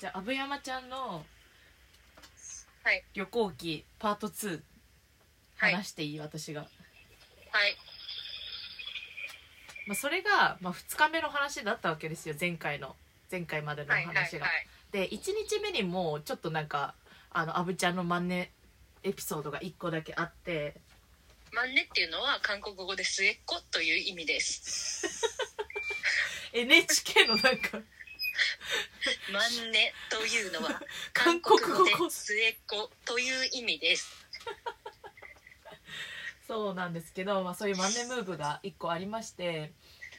じゃあ、阿部山ちゃんのはい。旅行記パート2はい。話していい、私が。はい。まあ、それが、まあ、2日目の話だったわけですよ。前回の前回までのはいはい話が。はいで1日目にもちょっとなんかあのアブちゃんのマンネエピソードが1個だけあって。マンネっていうのは韓国語で末っ子という意味です。NHK のなんか マンネというのは韓 韓国語で末っ子という意味です。そうなんですけど、まあ、そういうマンネムーブが1個ありまして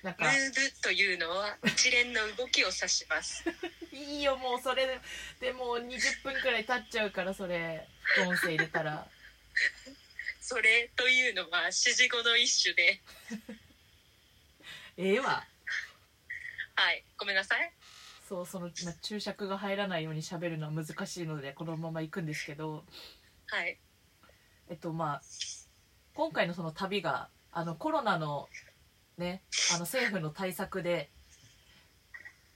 なんか。ムーブというのは一連の動きを指します。いいよもうそれででもう20分くらい経っちゃうからそれ音声入れたら。それというのは指示語の一種で。ええわ。はいごめんなさいそうその、まあ、注釈が入らないように喋るのは難しいのでこのまま行くんですけど。はい。えっとまあ今回のその旅があのコロナのねあの政府の対策で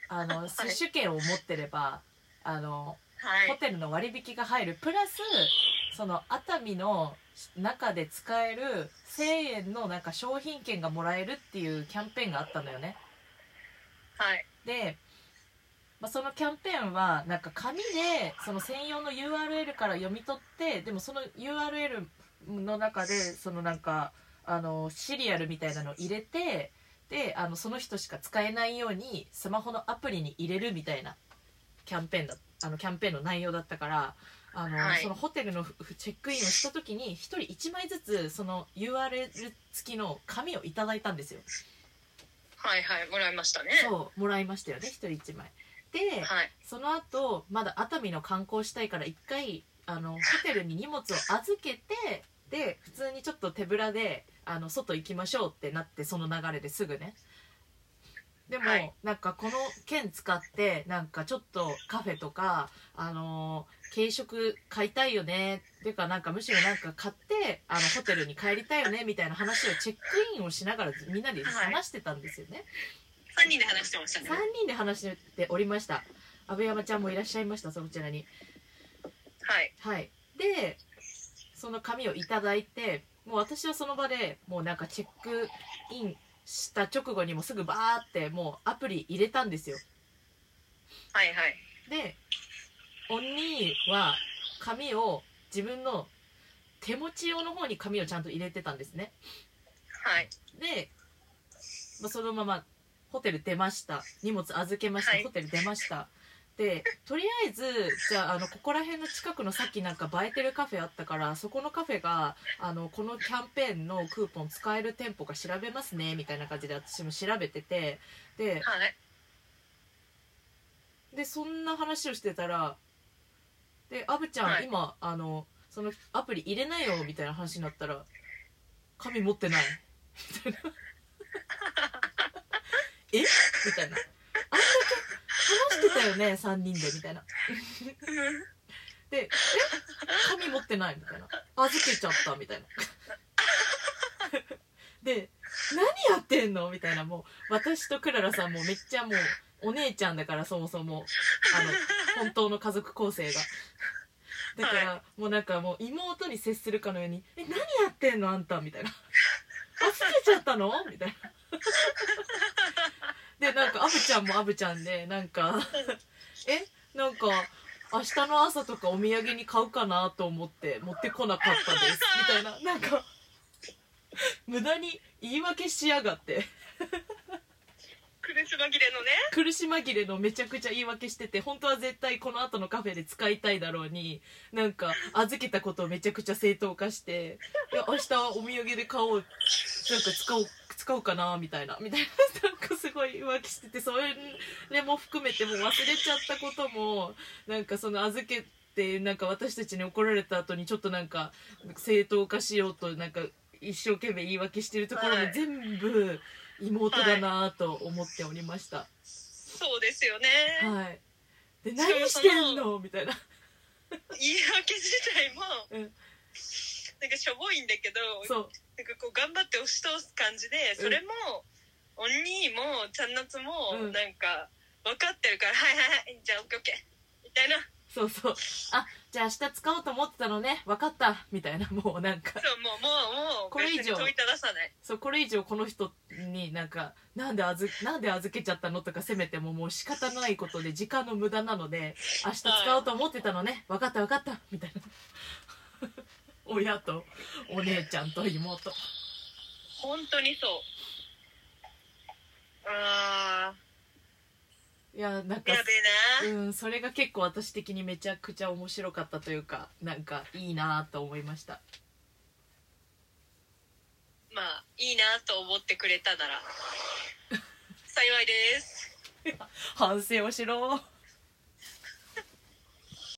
あのはい。接種券を持ってればあのはい。ホテルの割引が入る。プラスその熱海の中で使える1000円のなんか商品券がもらえるっていうキャンペーンがあったのよね。はい。で、まあ、そのキャンペーンはなんか紙でその専用の URL から読み取ってでもその URL の中でそのなんかあのシリアルみたいなのを入れてであのその人しか使えないようにスマホのアプリに入れるみたいなキャンペーンだあのキャンペーンの内容だったからあの、はいそのホテルのふチェックインをした時に1人1枚ずつその URL 付きの紙をいただいたんですよ。はいはいもらいましたねそうもらいましたよね1人1枚。で、はい。その後まだ熱海の観光したいから一回あのホテルに荷物を預けてで普通にちょっと手ぶらであの外行きましょうってなってその流れですぐね。でも、はい。なんかこの券使ってなんかちょっとカフェとかあのー軽食買いたいよね。っていうかなんかむしろなんか買ってあのホテルに帰りたいよねみたいな話をチェックインをしながらみんなで話してたんですよね、3人で話してましたね。3人で話しておりました。阿部山ちゃんもいらっしゃいましたそちらに。はい。はい。でその紙をいただいてもう私はその場でもうなんかチェックインした直後にもすぐバーってもうアプリ入れたんですよ。はいはい。でお兄は紙を自分の手持ち用の方に紙をちゃんと入れてたんですね。はい。で、まあ、そのままホテル出ました。荷物預けました、はい。ホテル出ました。でとりあえずじゃああのここら辺の近くのさっきなんか映えてるカフェあったからそこのカフェがあのこのキャンペーンのクーポン使える店舗か調べますねみたいな感じで私も調べててではい。でそんな話をしてたら「でアブちゃん、はい。今あのそのアプリ入れないよ」みたいな話になったら「紙持ってない」みたいな「え？みたいな「あんだけ話してたよね？3人で」みたいな。で「え？紙持ってない」みたいな「預けちゃった」みたいな。で「何やってんの?」みたいな。もう私とクララさんもめっちゃもうお姉ちゃんだからそもそも。あの本当の家族構成が。だから、もうなんかもう妹に接するかのように「え？何やってんの？あんた」みたいな「預けちゃったの?」みたいなでなんかアブちゃんもアブちゃんでなんか「えなんか明日の朝とかお土産に買うかなと思って持ってこなかったです」みたいななんか無駄に言い訳しやがって。苦し紛れのね。苦し紛れのめちゃくちゃ言い訳してて本当は絶対この後のカフェで使いたいだろうになんか預けたことをめちゃくちゃ正当化して「いや明日お土産で買おう。なんか使おう使おうかな」みたいなみたいななんかすごい浮気しててそれも含めてもう忘れちゃったこともなんかその預けてなんか私たちに怒られた後にちょっとなんか正当化しようとなんか一生懸命言い訳してるところもはい全部妹だなと思っておりました。そうですよねはい。で、何してんの？みたいな。言い訳自体もうん。なんかしょぼいんだけどそう。なんかこう頑張って押し通す感じでそれも、お兄もちゃんなつもうん。なんか分かってるから「はいはいはいじゃあオッケーオッケー」みたいな。そうそう。あじゃあ明日使おうと思ってたのね。分かった。みたいな。もうなんか。そうもうもうもうこれ以上。そうこれ以上この人になんかなんで預なんで預けちゃったのとか責めてももう仕方ないことで時間の無駄なので明日使おうと思ってたのね。分かった分かった。みたいな親とお姉ちゃんと妹。本当にそう。あいやなんかーやべえな。うんそれが結構私的にめちゃくちゃ面白かったというかなんかいいなと思いました。まあいいなと思ってくれたなら。幸いです。反省をしろ